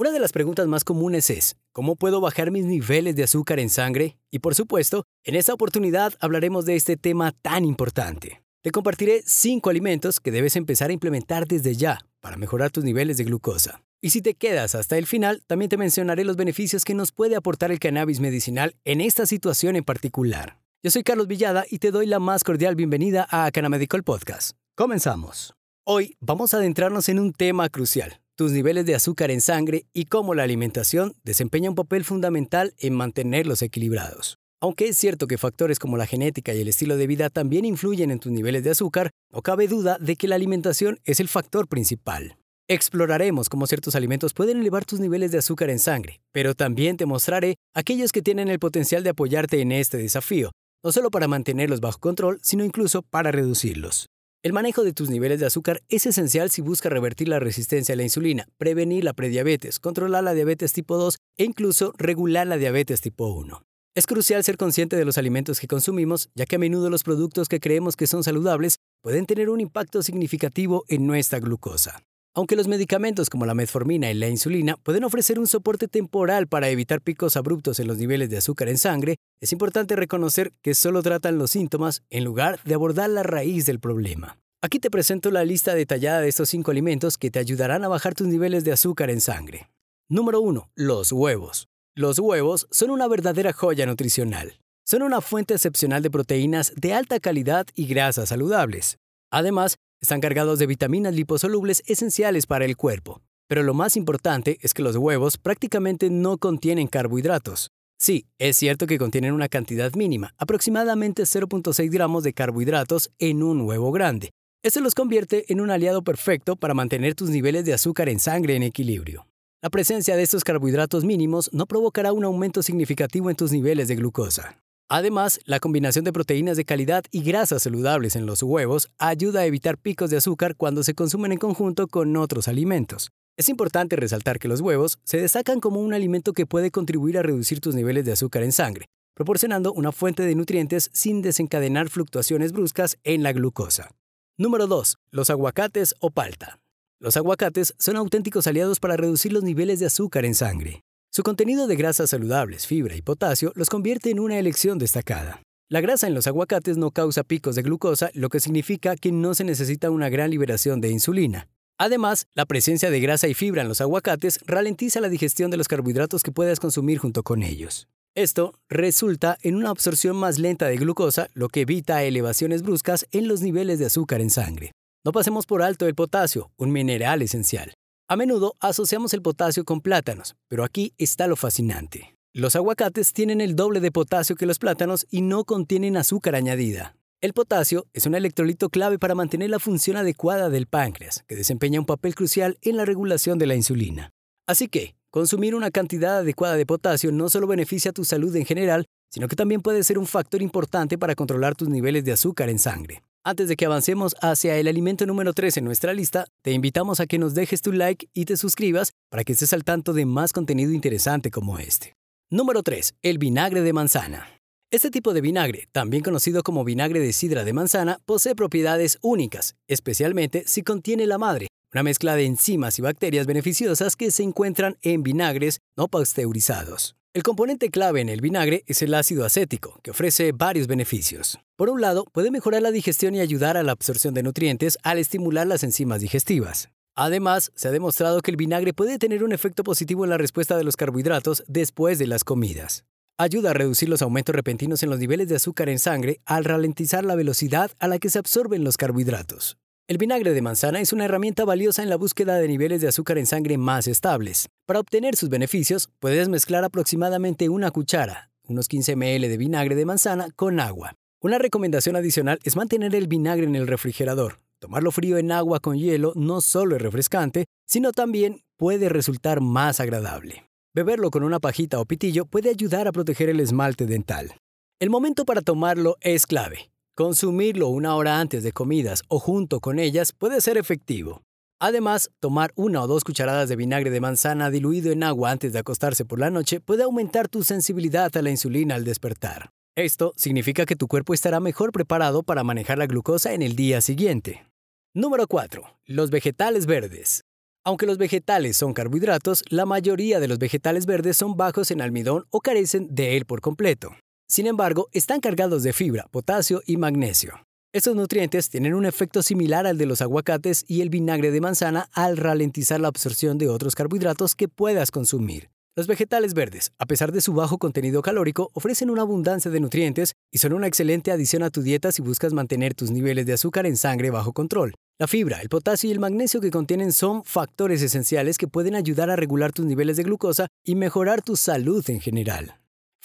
Una de las preguntas más comunes es, ¿cómo puedo bajar mis niveles de azúcar en sangre? Y por supuesto, en esta oportunidad hablaremos de este tema tan importante. Te compartiré 5 alimentos que debes empezar a implementar desde ya para mejorar tus niveles de glucosa. Y si te quedas hasta el final, también te mencionaré los beneficios que nos puede aportar el cannabis medicinal en esta situación en particular. Yo soy Carlos Villada y te doy la más cordial bienvenida a Canamedical Podcast. Comenzamos. Hoy vamos a adentrarnos en un tema crucial, tus niveles de azúcar en sangre y cómo la alimentación desempeña un papel fundamental en mantenerlos equilibrados. Aunque es cierto que factores como la genética y el estilo de vida también influyen en tus niveles de azúcar, no cabe duda de que la alimentación es el factor principal. Exploraremos cómo ciertos alimentos pueden elevar tus niveles de azúcar en sangre, pero también te mostraré aquellos que tienen el potencial de apoyarte en este desafío, no solo para mantenerlos bajo control, sino incluso para reducirlos. El manejo de tus niveles de azúcar es esencial si buscas revertir la resistencia a la insulina, prevenir la prediabetes, controlar la diabetes tipo 2 e incluso regular la diabetes tipo 1. Es crucial ser consciente de los alimentos que consumimos, ya que a menudo los productos que creemos que son saludables pueden tener un impacto significativo en nuestra glucosa. Aunque los medicamentos como la metformina y la insulina pueden ofrecer un soporte temporal para evitar picos abruptos en los niveles de azúcar en sangre, es importante reconocer que solo tratan los síntomas en lugar de abordar la raíz del problema. Aquí te presento la lista detallada de estos 5 alimentos que te ayudarán a bajar tus niveles de azúcar en sangre. Número 1. Los huevos. Los huevos son una verdadera joya nutricional. Son una fuente excepcional de proteínas de alta calidad y grasas saludables. Además, están cargados de vitaminas liposolubles esenciales para el cuerpo. Pero lo más importante es que los huevos prácticamente no contienen carbohidratos. Sí, es cierto que contienen una cantidad mínima, aproximadamente 0.6 gramos de carbohidratos en un huevo grande. Esto los convierte en un aliado perfecto para mantener tus niveles de azúcar en sangre en equilibrio. La presencia de estos carbohidratos mínimos no provocará un aumento significativo en tus niveles de glucosa. Además, la combinación de proteínas de calidad y grasas saludables en los huevos ayuda a evitar picos de azúcar cuando se consumen en conjunto con otros alimentos. Es importante resaltar que los huevos se destacan como un alimento que puede contribuir a reducir tus niveles de azúcar en sangre, proporcionando una fuente de nutrientes sin desencadenar fluctuaciones bruscas en la glucosa. Número 2. Los aguacates o palta. Los aguacates son auténticos aliados para reducir los niveles de azúcar en sangre. Su contenido de grasas saludables, fibra y potasio los convierte en una elección destacada. La grasa en los aguacates no causa picos de glucosa, lo que significa que no se necesita una gran liberación de insulina. Además, la presencia de grasa y fibra en los aguacates ralentiza la digestión de los carbohidratos que puedas consumir junto con ellos. Esto resulta en una absorción más lenta de glucosa, lo que evita elevaciones bruscas en los niveles de azúcar en sangre. No pasemos por alto el potasio, un mineral esencial. A menudo asociamos el potasio con plátanos, pero aquí está lo fascinante. Los aguacates tienen el doble de potasio que los plátanos y no contienen azúcar añadida. El potasio es un electrolito clave para mantener la función adecuada del páncreas, que desempeña un papel crucial en la regulación de la insulina. Así que, consumir una cantidad adecuada de potasio no solo beneficia a tu salud en general, sino que también puede ser un factor importante para controlar tus niveles de azúcar en sangre. Antes de que avancemos hacia el alimento número 3 en nuestra lista, te invitamos a que nos dejes tu like y te suscribas para que estés al tanto de más contenido interesante como este. Número 3. El vinagre de manzana. Este tipo de vinagre, también conocido como vinagre de sidra de manzana, posee propiedades únicas, especialmente si contiene la madre, una mezcla de enzimas y bacterias beneficiosas que se encuentran en vinagres no pasteurizados. El componente clave en el vinagre es el ácido acético, que ofrece varios beneficios. Por un lado, puede mejorar la digestión y ayudar a la absorción de nutrientes al estimular las enzimas digestivas. Además, se ha demostrado que el vinagre puede tener un efecto positivo en la respuesta de los carbohidratos después de las comidas. Ayuda a reducir los aumentos repentinos en los niveles de azúcar en sangre al ralentizar la velocidad a la que se absorben los carbohidratos. El vinagre de manzana es una herramienta valiosa en la búsqueda de niveles de azúcar en sangre más estables. Para obtener sus beneficios, puedes mezclar aproximadamente una cuchara, unos 15 ml de vinagre de manzana, con agua. Una recomendación adicional es mantener el vinagre en el refrigerador. Tomarlo frío en agua con hielo no solo es refrescante, sino también puede resultar más agradable. Beberlo con una pajita o pitillo puede ayudar a proteger el esmalte dental. El momento para tomarlo es clave. Consumirlo una hora antes de comidas o junto con ellas puede ser efectivo. Además, tomar una o dos cucharadas de vinagre de manzana diluido en agua antes de acostarse por la noche puede aumentar tu sensibilidad a la insulina al despertar. Esto significa que tu cuerpo estará mejor preparado para manejar la glucosa en el día siguiente. Número 4. Los vegetales verdes. Aunque los vegetales son carbohidratos, la mayoría de los vegetales verdes son bajos en almidón o carecen de él por completo. Sin embargo, están cargados de fibra, potasio y magnesio. Estos nutrientes tienen un efecto similar al de los aguacates y el vinagre de manzana al ralentizar la absorción de otros carbohidratos que puedas consumir. Los vegetales verdes, a pesar de su bajo contenido calórico, ofrecen una abundancia de nutrientes y son una excelente adición a tu dieta si buscas mantener tus niveles de azúcar en sangre bajo control. La fibra, el potasio y el magnesio que contienen son factores esenciales que pueden ayudar a regular tus niveles de glucosa y mejorar tu salud en general.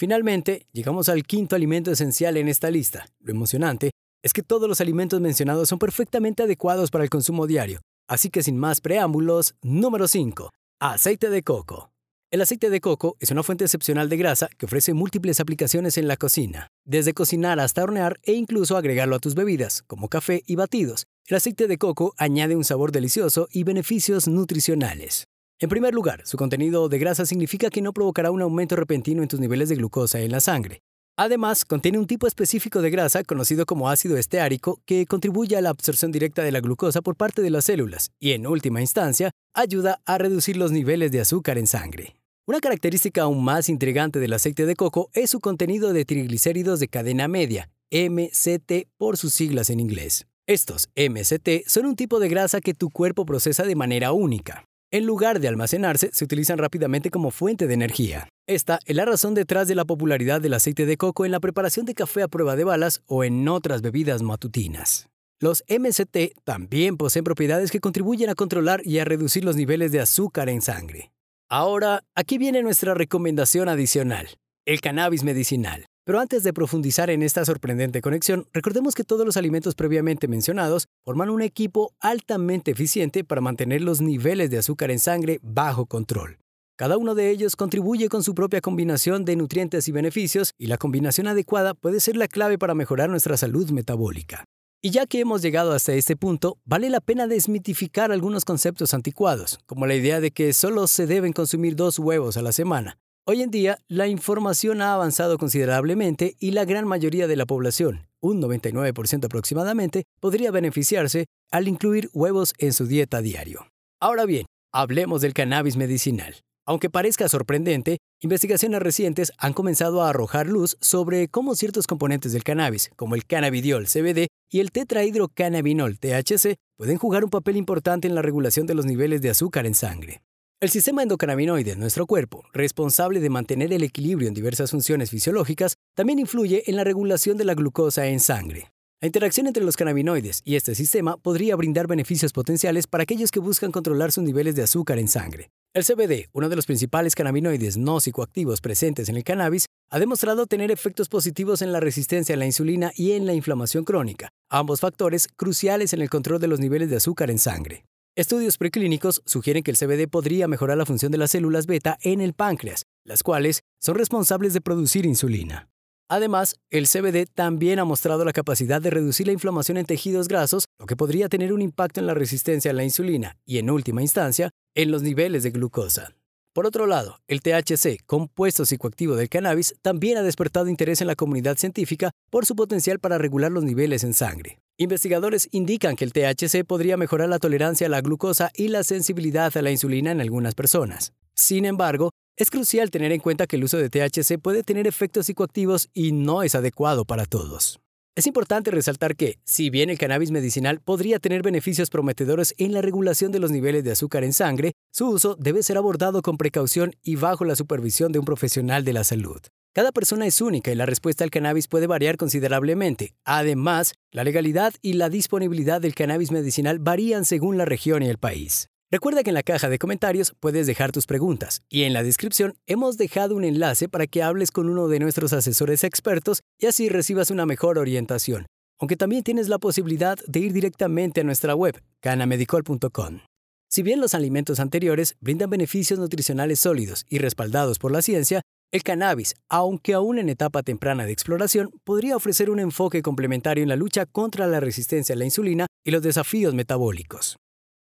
Finalmente, llegamos al quinto alimento esencial en esta lista. Lo emocionante es que todos los alimentos mencionados son perfectamente adecuados para el consumo diario. Así que sin más preámbulos, número 5. Aceite de coco. El aceite de coco es una fuente excepcional de grasa que ofrece múltiples aplicaciones en la cocina, desde cocinar hasta hornear e incluso agregarlo a tus bebidas, como café y batidos. El aceite de coco añade un sabor delicioso y beneficios nutricionales. En primer lugar, su contenido de grasa significa que no provocará un aumento repentino en tus niveles de glucosa en la sangre. Además, contiene un tipo específico de grasa conocido como ácido esteárico que contribuye a la absorción directa de la glucosa por parte de las células y, en última instancia, ayuda a reducir los niveles de azúcar en sangre. Una característica aún más intrigante del aceite de coco es su contenido de triglicéridos de cadena media, MCT por sus siglas en inglés. Estos MCT son un tipo de grasa que tu cuerpo procesa de manera única. En lugar de almacenarse, se utilizan rápidamente como fuente de energía. Esta es la razón detrás de la popularidad del aceite de coco en la preparación de café a prueba de balas o en otras bebidas matutinas. Los MCT también poseen propiedades que contribuyen a controlar y a reducir los niveles de azúcar en sangre. Ahora, aquí viene nuestra recomendación adicional, el cannabis medicinal. Pero antes de profundizar en esta sorprendente conexión, recordemos que todos los alimentos previamente mencionados forman un equipo altamente eficiente para mantener los niveles de azúcar en sangre bajo control. Cada uno de ellos contribuye con su propia combinación de nutrientes y beneficios y la combinación adecuada puede ser la clave para mejorar nuestra salud metabólica. Y ya que hemos llegado hasta este punto, vale la pena desmitificar algunos conceptos anticuados, como la idea de que solo se deben consumir dos huevos a la semana, Hoy en día, la información ha avanzado considerablemente y la gran mayoría de la población, un 99% aproximadamente, podría beneficiarse al incluir huevos en su dieta diario. Ahora bien, hablemos del cannabis medicinal. Aunque parezca sorprendente, investigaciones recientes han comenzado a arrojar luz sobre cómo ciertos componentes del cannabis, como el cannabidiol CBD y el tetrahidrocannabinol THC, pueden jugar un papel importante en la regulación de los niveles de azúcar en sangre. El sistema endocannabinoide en nuestro cuerpo, responsable de mantener el equilibrio en diversas funciones fisiológicas, también influye en la regulación de la glucosa en sangre. La interacción entre los cannabinoides y este sistema podría brindar beneficios potenciales para aquellos que buscan controlar sus niveles de azúcar en sangre. El CBD, uno de los principales cannabinoides no psicoactivos presentes en el cannabis, ha demostrado tener efectos positivos en la resistencia a la insulina y en la inflamación crónica, ambos factores cruciales en el control de los niveles de azúcar en sangre. Estudios preclínicos sugieren que el CBD podría mejorar la función de las células beta en el páncreas, las cuales son responsables de producir insulina. Además, el CBD también ha mostrado la capacidad de reducir la inflamación en tejidos grasos, lo que podría tener un impacto en la resistencia a la insulina y, en última instancia, en los niveles de glucosa. Por otro lado, el THC, compuesto psicoactivo del cannabis, también ha despertado interés en la comunidad científica por su potencial para regular los niveles en sangre. Investigadores indican que el THC podría mejorar la tolerancia a la glucosa y la sensibilidad a la insulina en algunas personas. Sin embargo, es crucial tener en cuenta que el uso de THC puede tener efectos psicoactivos y no es adecuado para todos. Es importante resaltar que, si bien el cannabis medicinal podría tener beneficios prometedores en la regulación de los niveles de azúcar en sangre, su uso debe ser abordado con precaución y bajo la supervisión de un profesional de la salud. Cada persona es única y la respuesta al cannabis puede variar considerablemente. Además, la legalidad y la disponibilidad del cannabis medicinal varían según la región y el país. Recuerda que en la caja de comentarios puedes dejar tus preguntas y en la descripción hemos dejado un enlace para que hables con uno de nuestros asesores expertos y así recibas una mejor orientación, aunque también tienes la posibilidad de ir directamente a nuestra web, canamedicol.com. Si bien los alimentos anteriores brindan beneficios nutricionales sólidos y respaldados por la ciencia, el cannabis, aunque aún en etapa temprana de exploración, podría ofrecer un enfoque complementario en la lucha contra la resistencia a la insulina y los desafíos metabólicos.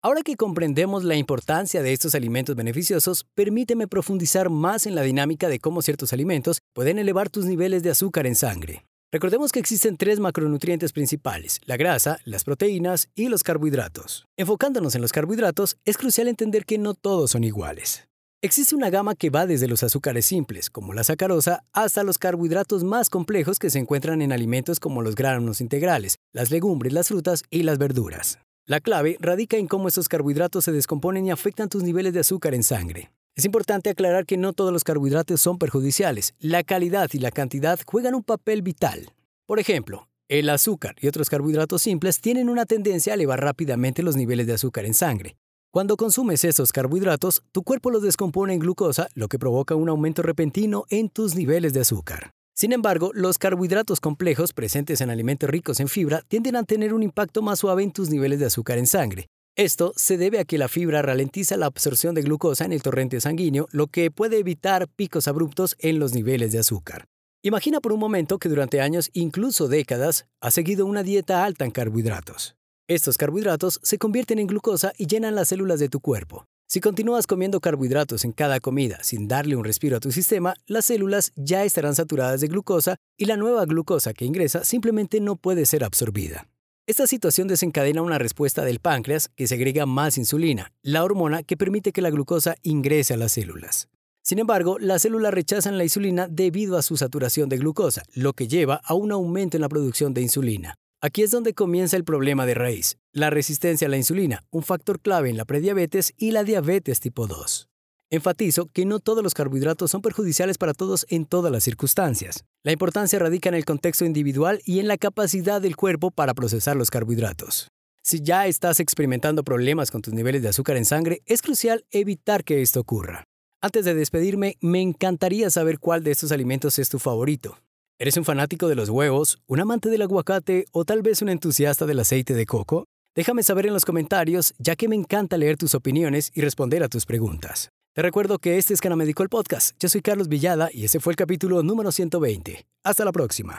Ahora que comprendemos la importancia de estos alimentos beneficiosos, permíteme profundizar más en la dinámica de cómo ciertos alimentos pueden elevar tus niveles de azúcar en sangre. Recordemos que existen tres macronutrientes principales, la grasa, las proteínas y los carbohidratos. Enfocándonos en los carbohidratos, es crucial entender que no todos son iguales. Existe una gama que va desde los azúcares simples, como la sacarosa, hasta los carbohidratos más complejos que se encuentran en alimentos como los granos integrales, las legumbres, las frutas y las verduras. La clave radica en cómo estos carbohidratos se descomponen y afectan tus niveles de azúcar en sangre. Es importante aclarar que no todos los carbohidratos son perjudiciales. La calidad y la cantidad juegan un papel vital. Por ejemplo, el azúcar y otros carbohidratos simples tienen una tendencia a elevar rápidamente los niveles de azúcar en sangre. Cuando consumes estos carbohidratos, tu cuerpo los descompone en glucosa, lo que provoca un aumento repentino en tus niveles de azúcar. Sin embargo, los carbohidratos complejos presentes en alimentos ricos en fibra tienden a tener un impacto más suave en tus niveles de azúcar en sangre. Esto se debe a que la fibra ralentiza la absorción de glucosa en el torrente sanguíneo, lo que puede evitar picos abruptos en los niveles de azúcar. Imagina por un momento que durante años, incluso décadas, has seguido una dieta alta en carbohidratos. Estos carbohidratos se convierten en glucosa y llenan las células de tu cuerpo. Si continúas comiendo carbohidratos en cada comida sin darle un respiro a tu sistema, las células ya estarán saturadas de glucosa y la nueva glucosa que ingresa simplemente no puede ser absorbida. Esta situación desencadena una respuesta del páncreas que segrega más insulina, la hormona que permite que la glucosa ingrese a las células. Sin embargo, las células rechazan la insulina debido a su saturación de glucosa, lo que lleva a un aumento en la producción de insulina. Aquí es donde comienza el problema de raíz, la resistencia a la insulina, un factor clave en la prediabetes y la diabetes tipo 2. Enfatizo que no todos los carbohidratos son perjudiciales para todos en todas las circunstancias. La importancia radica en el contexto individual y en la capacidad del cuerpo para procesar los carbohidratos. Si ya estás experimentando problemas con tus niveles de azúcar en sangre, es crucial evitar que esto ocurra. Antes de despedirme, me encantaría saber cuál de estos alimentos es tu favorito. ¿Eres un fanático de los huevos, un amante del aguacate o tal vez un entusiasta del aceite de coco? Déjame saber en los comentarios, ya que me encanta leer tus opiniones y responder a tus preguntas. Te recuerdo que este es Cana el Podcast. Yo soy Carlos Villada y ese fue el capítulo número 120. Hasta la próxima.